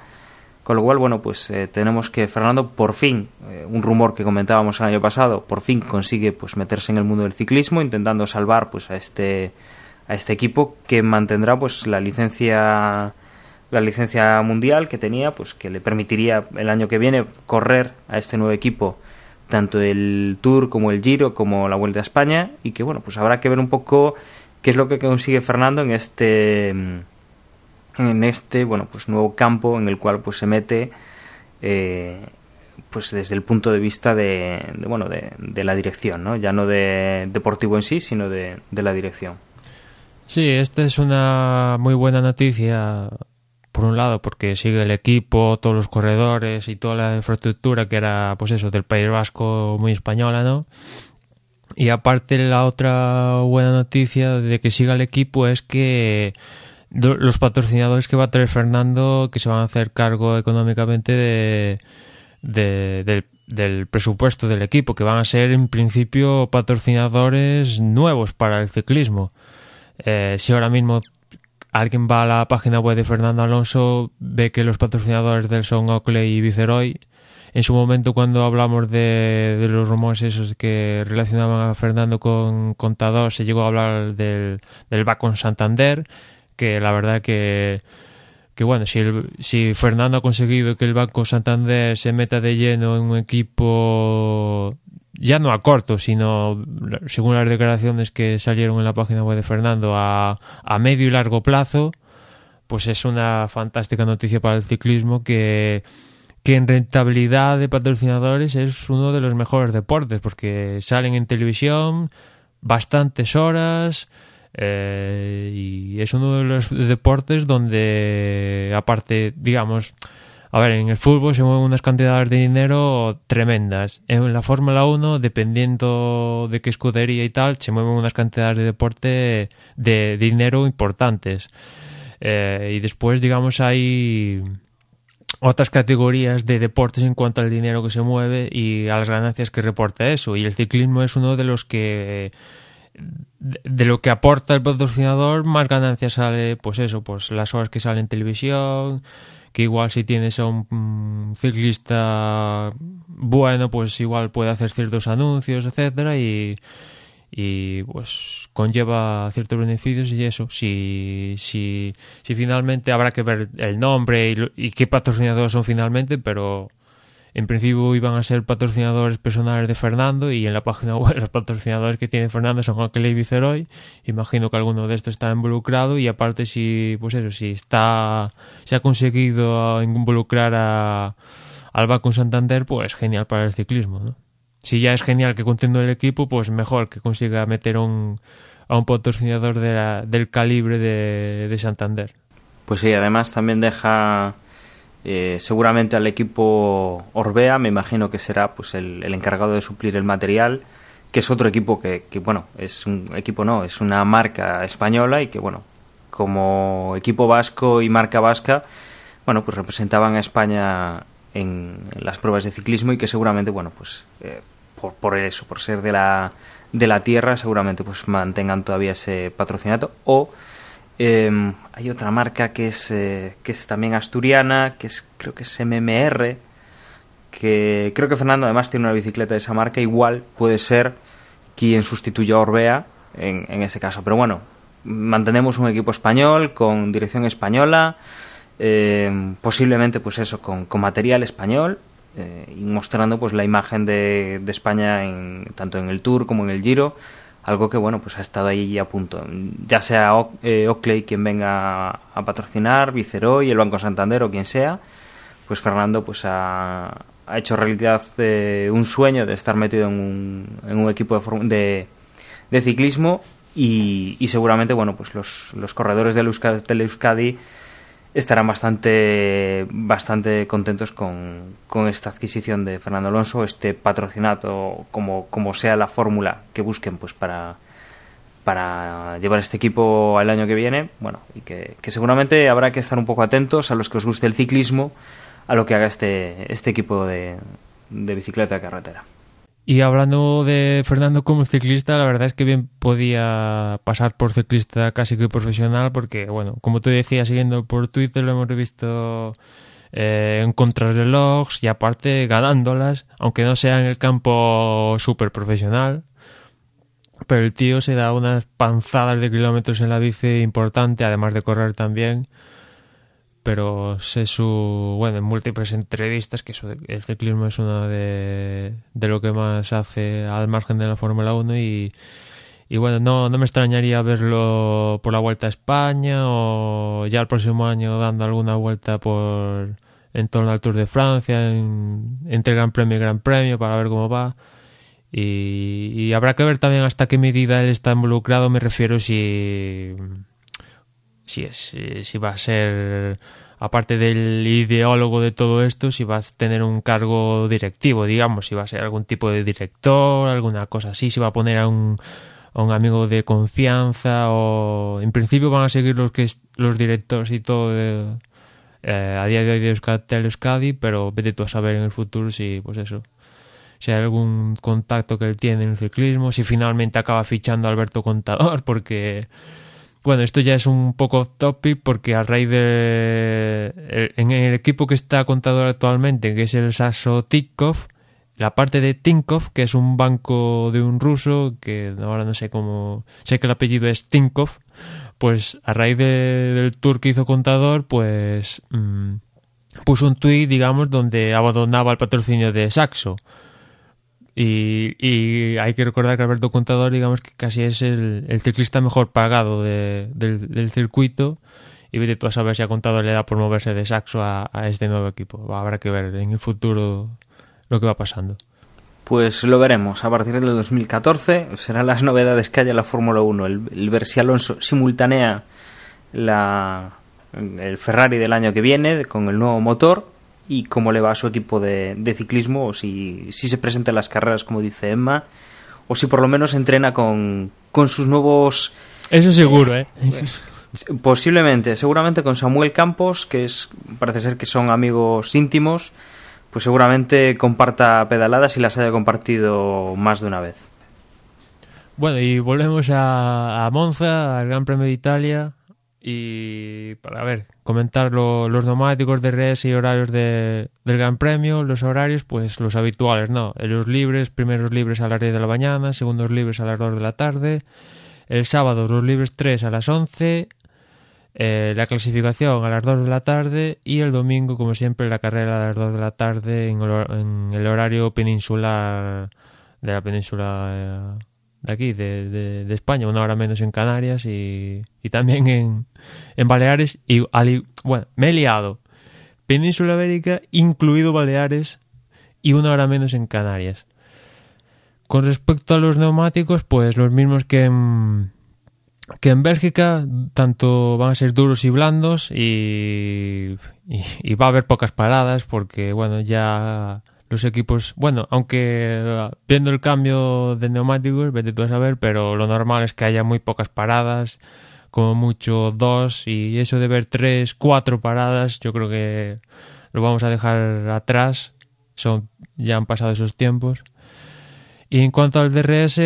Con lo cual, bueno, pues eh, tenemos que Fernando por fin, eh, un rumor que comentábamos el año pasado, por fin consigue pues meterse en el mundo del ciclismo, intentando salvar pues a este a este equipo que mantendrá pues la licencia la licencia mundial que tenía pues que le permitiría el año que viene correr a este nuevo equipo tanto el Tour como el Giro como la Vuelta a España y que bueno pues habrá que ver un poco qué es lo que consigue Fernando en este en este bueno pues nuevo campo en el cual pues se mete eh, pues desde el punto de vista de, bueno de, de, la dirección no ya no de deportivo en sí sino de, de la dirección Sí, esta es una muy buena noticia, por un lado, porque sigue el equipo, todos los corredores y toda la infraestructura que era, pues eso, del País Vasco muy española, ¿no? Y aparte la otra buena noticia de que siga el equipo es que los patrocinadores que va a traer Fernando, que se van a hacer cargo económicamente de, de, del, del presupuesto del equipo, que van a ser en principio patrocinadores nuevos para el ciclismo. Eh, si ahora mismo alguien va a la página web de Fernando Alonso, ve que los patrocinadores del son Oakley y Viceroy. En su momento, cuando hablamos de, de los rumores esos que relacionaban a Fernando con Contador, se llegó a hablar del, del Bacon Santander, que la verdad que, que bueno, si, el, si Fernando ha conseguido que el Banco Santander se meta de lleno en un equipo ya no a corto, sino según las declaraciones que salieron en la página web de Fernando, a, a medio y largo plazo, pues es una fantástica noticia para el ciclismo que, que en rentabilidad de patrocinadores es uno de los mejores deportes, porque salen en televisión bastantes horas. Eh, y es uno de los deportes donde, aparte, digamos, a ver, en el fútbol se mueven unas cantidades de dinero tremendas. En la Fórmula 1, dependiendo de qué escudería y tal, se mueven unas cantidades de deporte de dinero importantes. Eh, y después, digamos, hay otras categorías de deportes en cuanto al dinero que se mueve y a las ganancias que reporta eso. Y el ciclismo es uno de los que de lo que aporta el patrocinador más ganancias sale pues eso pues las horas que sale en televisión que igual si tienes a un mm, ciclista bueno, pues igual puede hacer ciertos anuncios, etcétera, y, y pues conlleva ciertos beneficios y eso, si, si, si finalmente habrá que ver el nombre y, y qué patrocinadores son finalmente, pero en principio iban a ser patrocinadores personales de Fernando y en la página [laughs] web los patrocinadores que tiene Fernando son Aquel y Viceroy. Imagino que alguno de estos está involucrado y aparte si, pues eso, si está, se ha conseguido involucrar a, al Banco Santander, pues genial para el ciclismo, ¿no? Si ya es genial que contendo el equipo, pues mejor que consiga meter un, a un patrocinador del calibre de, de Santander. Pues sí, además también deja eh, seguramente al equipo Orbea, me imagino que será pues el, encargado de suplir el material, que es otro equipo que, que, bueno, es un equipo no, es una marca española y que bueno, como equipo vasco y marca vasca, bueno, pues representaban a España en, en las pruebas de ciclismo y que seguramente, bueno, pues eh, por, por eso, por ser de la de la tierra, seguramente pues mantengan todavía ese patrocinato o eh, hay otra marca que es, eh, que es también asturiana, que es creo que es MMR, que creo que Fernando además tiene una bicicleta de esa marca, igual puede ser quien sustituya a Orbea en, en ese caso. Pero bueno, mantenemos un equipo español con dirección española, eh, posiblemente pues eso, con, con material español eh, y mostrando pues la imagen de, de España en, tanto en el Tour como en el Giro algo que bueno pues ha estado ahí a punto. Ya sea O- eh, Oakley quien venga a patrocinar Viceroy el Banco Santander o quien sea pues Fernando pues ha, ha hecho realidad eh, un sueño de estar metido en un, en un equipo de, de, de ciclismo y, y seguramente bueno pues los, los corredores del Euskadi estarán bastante bastante contentos con, con esta adquisición de Fernando Alonso, este patrocinado como, como sea la fórmula que busquen pues para para llevar este equipo al año que viene, bueno, y que, que seguramente habrá que estar un poco atentos a los que os guste el ciclismo, a lo que haga este, este equipo de, de bicicleta de carretera. Y hablando de Fernando como ciclista, la verdad es que bien podía pasar por ciclista casi que profesional, porque, bueno, como tú decías, siguiendo por Twitter, lo hemos visto eh, en contrarrelojes y aparte ganándolas, aunque no sea en el campo súper profesional. Pero el tío se da unas panzadas de kilómetros en la bici importante, además de correr también pero sé su bueno en múltiples entrevistas que eso el ciclismo es una de, de lo que más hace al margen de la Fórmula 1 y, y bueno no, no me extrañaría verlo por la Vuelta a España o ya el próximo año dando alguna vuelta por en torno al Tour de Francia en- entre Gran Premio y Gran Premio para ver cómo va. Y, y habrá que ver también hasta qué medida él está involucrado me refiero si si es eh, si va a ser aparte del ideólogo de todo esto si va a tener un cargo directivo digamos si va a ser algún tipo de director alguna cosa así si va a poner a un un amigo de confianza o en principio van a seguir los que los directores y todo eh, a día de hoy de Euskatel Euskadi pero vete tú a saber en el futuro si pues eso si hay algún contacto que él tiene en el ciclismo si finalmente acaba fichando a Alberto Contador [laughs] porque bueno, esto ya es un poco topic porque a raíz de. el- En el equipo que está contador actualmente, que es el Sasso Tinkov, la parte de Tinkov, que es un banco de un ruso, que ahora no sé cómo. Sé que el apellido es Tinkov, pues a raíz de- del tour que hizo contador, pues. mm, puso un tuit, digamos, donde abandonaba el patrocinio de Saxo. Y, y hay que recordar que Alberto Contador, digamos que casi es el, ciclista mejor pagado de- del, circuito. Y vete tú a saber si a Contador le da por moverse de Saxo a, a este nuevo equipo. Habrá que ver en el futuro lo que va pasando. Pues lo veremos a partir del 2014. Serán las novedades que haya en la Fórmula 1. El, el ver si Alonso simultanea la, el Ferrari del año que viene con el nuevo motor y cómo le va a su equipo de, de ciclismo o si, si se presenta en las carreras como dice Emma o si por lo menos entrena con, con sus nuevos Eso seguro, ¿eh? Posiblemente, seguramente con Samuel Campos, que es parece ser que son amigos íntimos, pues seguramente comparta pedaladas y las haya compartido más de una vez. Bueno, y volvemos a, a Monza, al Gran Premio de Italia. Y para ver, comentar lo- los neumáticos de res y horarios de- del Gran Premio. Los horarios, pues los habituales, ¿no? Los libres, primeros libres a las 10 de la mañana, segundos libres a las 2 de la tarde. El sábado, los libres 3 a las 11. eh, la clasificación a las 2 de la tarde y el domingo, como siempre, la carrera a las 2 de la tarde en el, hor- en el horario peninsular de la península eh, de aquí, de, de- España, una hora menos en Canarias y, y también en, en Baleares. Y bueno, me he liado. Península Ibérica, incluido Baleares, y una hora menos en Canarias. Con respecto a los neumáticos, pues los mismos que en, que en Bélgica, tanto van a ser duros y blandos y, y, y va a haber pocas paradas porque, bueno, ya los equipos, bueno, aunque eh, viendo el cambio de neumáticos, vete tú a saber, pero lo normal es que haya muy pocas paradas, como mucho dos, y eso de ver tres, cuatro paradas, yo creo que lo vamos a dejar atrás, son, ya han pasado esos tiempos. Y en cuanto al DRS,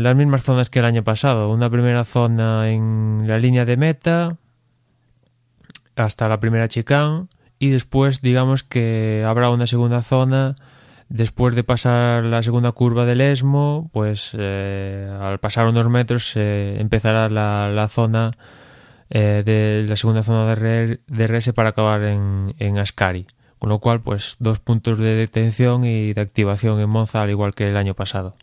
las mismas zonas que el año pasado. Una primera zona en la línea de meta hasta la primera chicane y después digamos que habrá una segunda zona después de pasar la segunda curva del ESMO, pues eh, al pasar unos metros eh, empezará la, la zona eh, de la segunda zona de DRS para acabar en, en Ascari. Con lo cual, pues dos puntos de detención y de activación en Monza, al igual que el año pasado.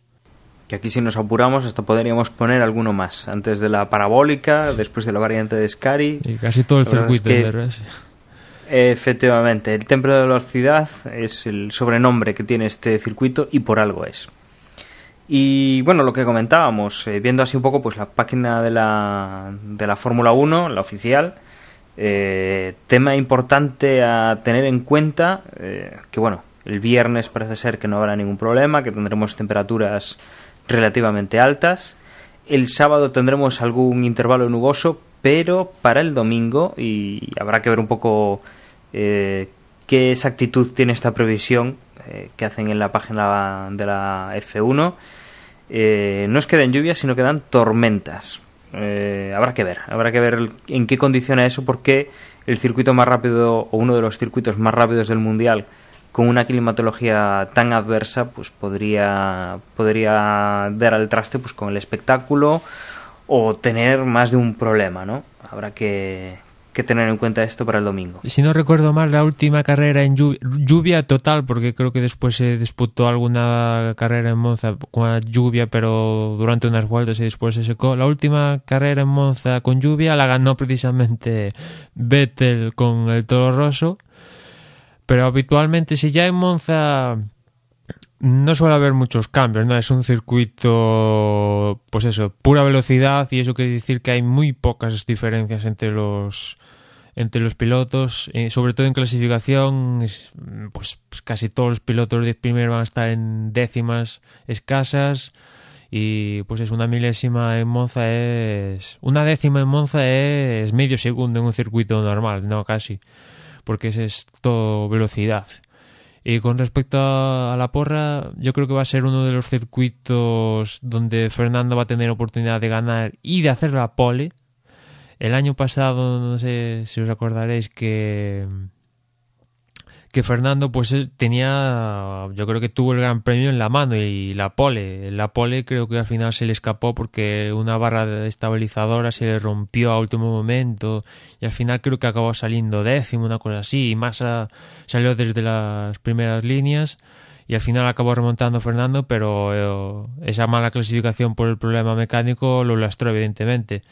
Que aquí si nos apuramos hasta podríamos poner alguno más. Antes de la parabólica, después de la variante de Scari. Y casi todo el La circuito es que- de DRS. Efectivamente, el templo de la velocidad es el sobrenombre que tiene este circuito y por algo es. Y bueno, lo que comentábamos, eh, viendo así un poco pues la página de la, de la Fórmula 1, la oficial, eh, tema importante a tener en cuenta, eh, que bueno, el viernes parece ser que no habrá ningún problema, que tendremos temperaturas relativamente altas. El sábado tendremos algún intervalo nuboso, pero para el domingo, y habrá que ver un poco eh, qué exactitud tiene esta previsión eh, que hacen en la página de la F1, eh, no es que den lluvias, sino que dan tormentas. Eh, habrá que ver, habrá que ver en qué condiciona eso, porque el circuito más rápido o uno de los circuitos más rápidos del mundial con una climatología tan adversa, pues podría podría dar al traste pues con el espectáculo o tener más de un problema, ¿no? Habrá que, que tener en cuenta esto para el domingo. Si no recuerdo mal, la última carrera en lluvia, lluvia total, porque creo que después se disputó alguna carrera en Monza con lluvia, pero durante unas vueltas y después se secó. La última carrera en Monza con lluvia la ganó precisamente Vettel con el Toro Rosso. Pero habitualmente, si ya en Monza no suele haber muchos cambios, ¿no? Es un circuito, pues eso, pura velocidad y eso quiere decir que hay muy pocas diferencias entre los entre los pilotos, eh, sobre todo en clasificación, es, pues, pues casi todos los pilotos de primero van a estar en décimas escasas y pues es una milésima en Monza es una décima en Monza es medio segundo en un circuito normal, no casi, porque es, es todo velocidad. Y con respecto a, la porra, yo creo que va a ser uno de los circuitos donde Fernando va a tener oportunidad de ganar y de hacer la pole. El año pasado, no sé si os acordaréis que que Fernando pues tenía yo creo que tuvo el gran premio en la mano y la pole. La pole creo que al final se le escapó porque una barra estabilizadora se le rompió a último momento y al final creo que acabó saliendo décimo una cosa así y Massa salió desde las primeras líneas y al final acabó remontando Fernando pero eh, esa mala clasificación por el problema mecánico lo lastró evidentemente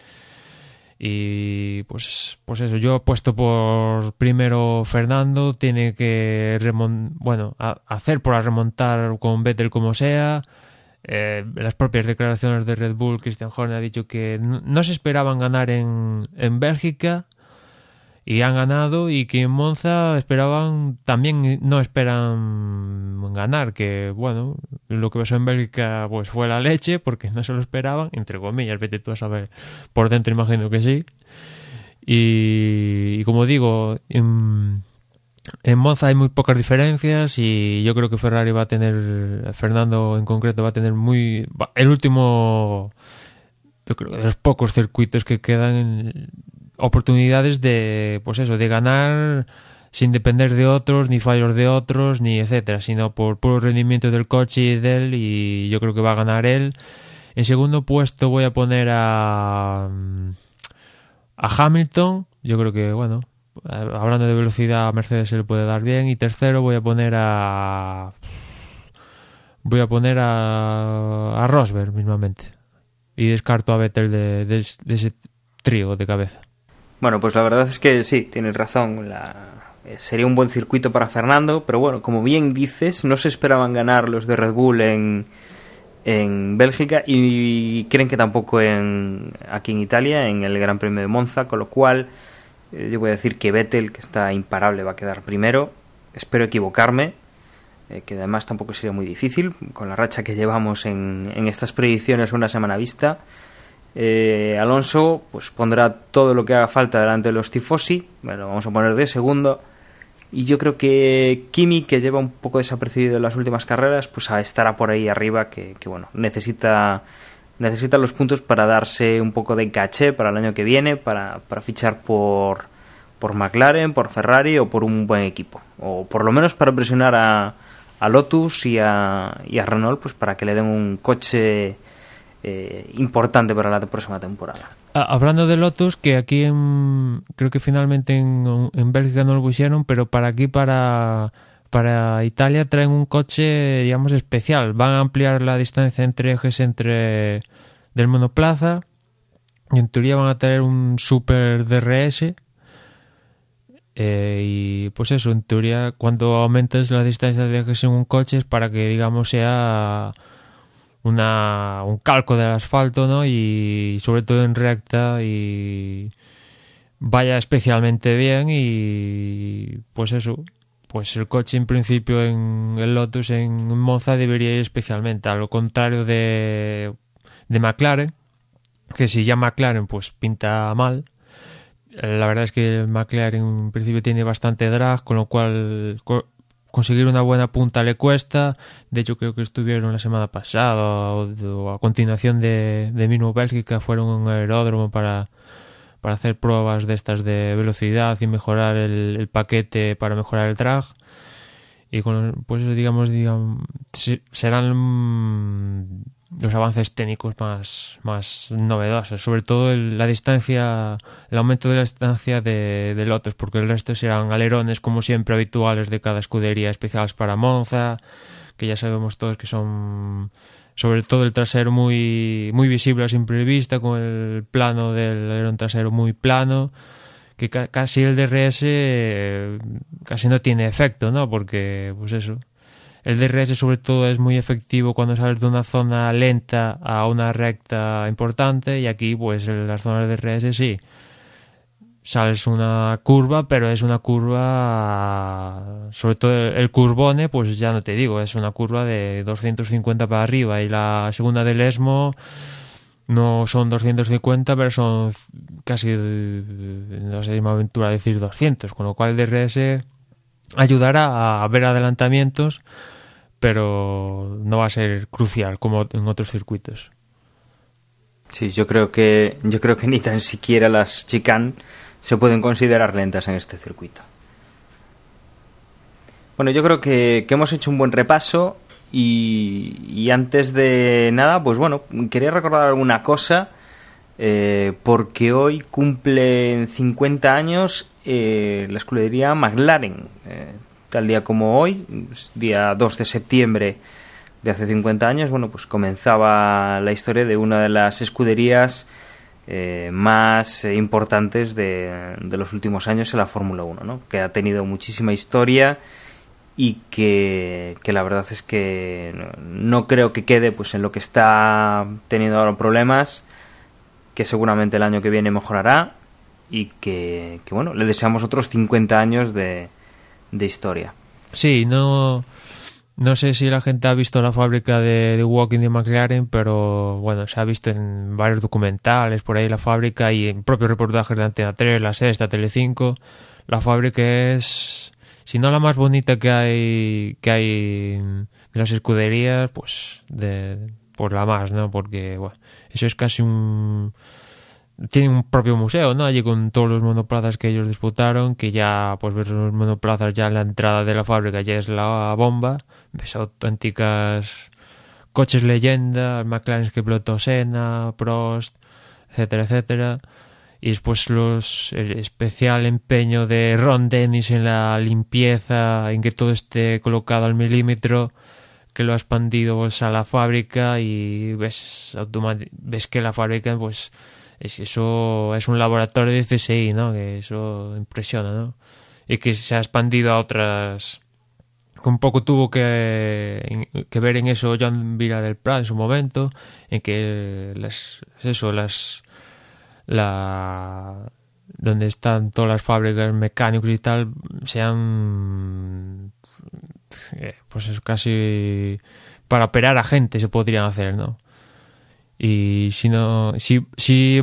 y pues, pues eso, yo he puesto por primero Fernando, tiene que bueno, a- hacer por remontar con Vettel como sea. Eh, las propias declaraciones de Red Bull, Christian Horner ha dicho que no, no se esperaban ganar en, en Bélgica y han ganado y que en Monza esperaban, también no esperan ganar, que bueno, lo que pasó en Bélgica pues fue la leche porque no se lo esperaban, entre comillas, vete tú a saber, por dentro imagino que sí. Y, como digo, en, Monza hay muy pocas diferencias y yo creo que Ferrari va a tener, Fernando en concreto va a tener muy, el último, yo creo que de los pocos circuitos que quedan en, oportunidades de, pues eso, de ganar sin depender de otros, ni fallos de otros, ni etcétera, sino por puro rendimiento del coche y de él, y yo creo que va a ganar él. En segundo puesto voy a poner a a Hamilton, yo creo que, bueno, hablando de velocidad, a Mercedes se le puede dar bien. Y tercero voy a poner a... Voy a poner a, a Rosberg mismamente. Y descarto a Vettel de, de, de ese trío de cabeza. Bueno, pues la verdad es que sí, tienes razón. La... eh, Sería un buen circuito para Fernando, pero bueno, como bien dices, no se esperaban ganar los de Red Bull en, en Bélgica y creen que tampoco en, aquí en Italia, en el Gran Premio de Monza, con lo cual eh, yo voy a decir que Vettel, que está imparable, va a quedar primero. Espero equivocarme, eh, que además tampoco sería muy difícil, con la racha que llevamos en, en estas predicciones una semana vista. Eh, Alonso pues pondrá todo lo que haga falta delante de los tifosi, bueno, vamos a poner de segundo. Y yo creo que Kimi, que lleva un poco desapercibido en las últimas carreras, pues estará por ahí arriba, que, que, bueno, necesita, necesita los puntos para darse un poco de caché para el año que viene, para, para fichar por, por McLaren, por Ferrari o por un buen equipo. O por lo menos para presionar a, a Lotus y a, y a Renault, pues para que le den un coche eh, importante para la próxima temporada. Ah, Hablando de Lotus, que aquí en- creo que finalmente en, en Bélgica no lo pusieron, pero para aquí, para, para Italia, traen un coche, digamos, especial. Van a ampliar la distancia entre ejes entre del monoplaza y en teoría van a tener un super DRS. Eh, y pues eso, en teoría, cuando aumentas la distancia de ejes en un coche es para que, digamos, sea una, un calco del asfalto, ¿no? Y sobre todo en recta y vaya especialmente bien y pues eso, pues el coche en principio en el Lotus en Monza debería ir especialmente, a lo contrario de, de McLaren, que si ya McLaren pues pinta mal. La verdad es que el McLaren en principio tiene bastante drag, con lo cual conseguir una buena punta le cuesta. De hecho, creo que estuvieron la semana pasada o, a continuación de, de mismo Bélgica, fueron a un aeródromo para, para hacer pruebas de estas de velocidad y mejorar el, el paquete para mejorar el drag. Y con, pues digamos, digamos se- serán los avances técnicos más, más novedosos, sobre todo el- la distancia, el aumento de la distancia de, de Lotus, porque el resto serán alerones como siempre habituales de cada escudería especiales para Monza, que ya sabemos todos que son sobre todo el trasero muy, muy visible a simple vista, con el plano del alerón trasero muy plano, que ca- casi el DRS casi no tiene efecto, ¿no? Porque, pues eso, el DRS sobre todo es muy efectivo cuando sales de una zona lenta a una recta importante y aquí pues en las zonas de DRS sí. Sales una curva, pero es una curva, sobre todo el curvone, pues ya no te digo, es una curva de 250 para arriba y la segunda del ESMO no son 250, pero son casi, no sé me aventura decir 200, con lo cual DRS ayudará a ver adelantamientos, pero no va a ser crucial como en otros circuitos. Sí, yo creo que yo creo que ni tan siquiera las chicane se pueden considerar lentas en este circuito. Bueno, yo creo que, que hemos hecho un buen repaso y, antes de nada, pues bueno, quería recordar alguna cosa eh, porque hoy cumplen 50 años eh, la escudería McLaren. Eh, tal día como hoy, día 2 de septiembre de hace 50 años, bueno, pues comenzaba la historia de una de las escuderías eh, más importantes de, de los últimos años en la Fórmula 1, ¿no? que ha tenido muchísima historia y que, que la verdad es que no, creo que quede pues en lo que está teniendo ahora problemas, que seguramente el año que viene mejorará y que, que bueno, le deseamos otros 50 años de, de historia. Sí, no, no sé si la gente ha visto la fábrica de, de Walking de McLaren, pero bueno, se ha visto en varios documentales por ahí la fábrica y en propios reportajes de Antena 3, La Sexta, Telecinco. La fábrica es, si no la más bonita que hay, que hay de las escuderías, pues de, por la más, ¿no? Porque bueno, eso es casi un tienen un propio museo, ¿no? Allí con todos los monoplazas que ellos disputaron, que ya, pues ver los monoplazas ya en la entrada de la fábrica ya es la bomba. Ves auténticas coches leyenda, McLaren que pilotó Senna, Prost, etcétera, etcétera. Y después los el especial empeño de Ron Dennis en la limpieza, en que todo esté colocado al milímetro, que lo ha expandido pues, a la fábrica y ves, ves que la fábrica pues es, eso es un laboratorio de CSI, ¿no? Que eso impresiona, ¿no? Y que se ha expandido a otras que un poco tuvo que, que ver en eso John Vira del Prat en su momento, en que las, es eso, las la donde están todas las fábricas mecánicos y tal sean eh, pues es casi para operar a gente se podrían hacer, ¿no? Y si no si si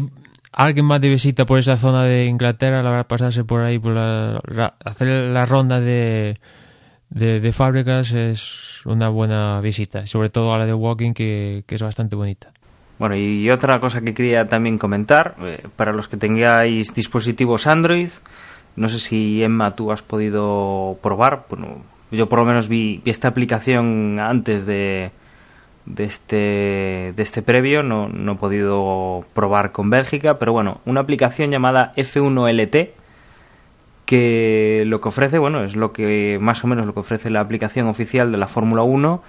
alguien más de visita por esa zona de Inglaterra, la verdad pasarse por ahí por la, hacer la ronda de de, de fábricas es una buena visita, sobre todo a la de Walking que, que es bastante bonita. Bueno, y otra cosa que quería también comentar, eh, para los que tengáis dispositivos Android, no sé si Emma tú has podido probar, bueno, yo por lo menos vi, esta aplicación antes de, de este de este previo, no, no he podido probar con Bélgica, pero bueno, una aplicación llamada F1LT que lo que ofrece, bueno, es lo que más o menos lo que ofrece la aplicación oficial de la Fórmula 1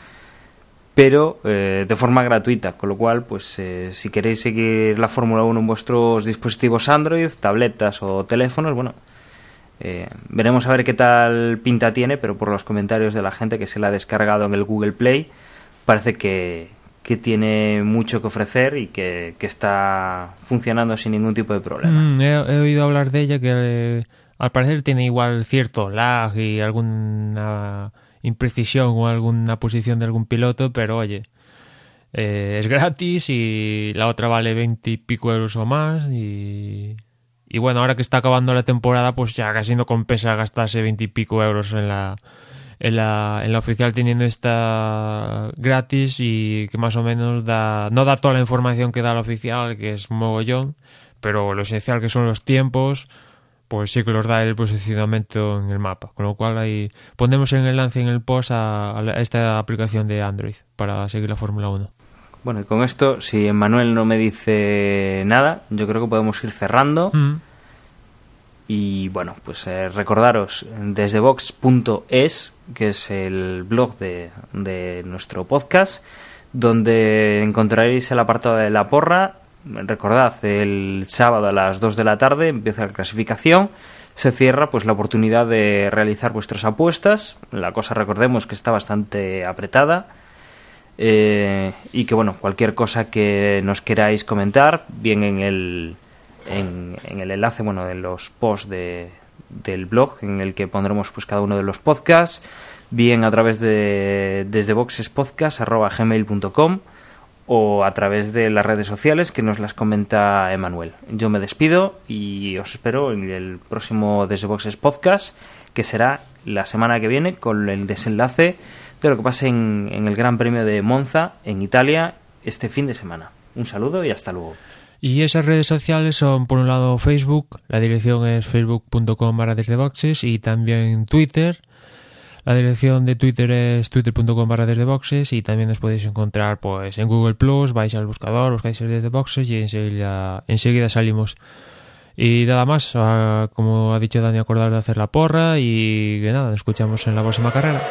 pero eh, de forma gratuita, con lo cual, pues eh, si queréis seguir la Fórmula 1 en vuestros dispositivos Android, tabletas o teléfonos, bueno, eh, veremos a ver qué tal pinta tiene, pero por los comentarios de la gente que se la ha descargado en el Google Play, parece que, que tiene mucho que ofrecer y que, está funcionando sin ningún tipo de problema. Mm, he, he oído hablar de ella que eh, al parecer tiene igual cierto lag y alguna imprecisión o alguna posición de algún piloto, pero oye, eh, es gratis y la otra vale 20 y pico euros o más y, y bueno, ahora que está acabando la temporada pues ya casi no compensa gastarse 20 y pico euros en la, en la, en la oficial teniendo esta gratis y que más o menos da, no da toda la información que da la oficial, que es un mogollón, pero lo esencial que son los tiempos, pues sí que los da el posicionamiento en el mapa. Con lo cual ahí ponemos el enlace en el post a, a esta aplicación de Android para seguir la Fórmula 1. Bueno, y con esto, si Emmanuel no me dice nada, yo creo que podemos ir cerrando. Mm. Y bueno, pues eh, recordaros desde vox.es, que es el blog de, de nuestro podcast, donde encontraréis el apartado de la porra. Recordad, el sábado a las 2 de la tarde empieza la clasificación. Se cierra pues la oportunidad de realizar vuestras apuestas. La cosa recordemos que está bastante apretada. Eh, y que bueno, cualquier cosa que nos queráis comentar, bien en el, en, el enlace, bueno, en los posts de, del blog, en el que pondremos pues cada uno de los podcasts, bien a través de desde boxespodcast.gmail.com o a través de las redes sociales que nos las comenta Emanuel. Yo me despido y os espero en el próximo Desde Boxes Podcast, que será la semana que viene con el desenlace de lo que pase en, en el Gran Premio de Monza, en Italia, este fin de semana. Un saludo y hasta luego. Y esas redes sociales son, por un lado, Facebook, la dirección es facebook.com barra desde boxes y también Twitter. La dirección de Twitter es twitter.com barra desde boxes y también nos podéis encontrar pues en Google Plus, vais al buscador, buscáis el desde boxes y enseguida, salimos. Y nada más, ah, como ha dicho Dani, acordar de hacer la porra y que nada, nos escuchamos en la próxima carrera.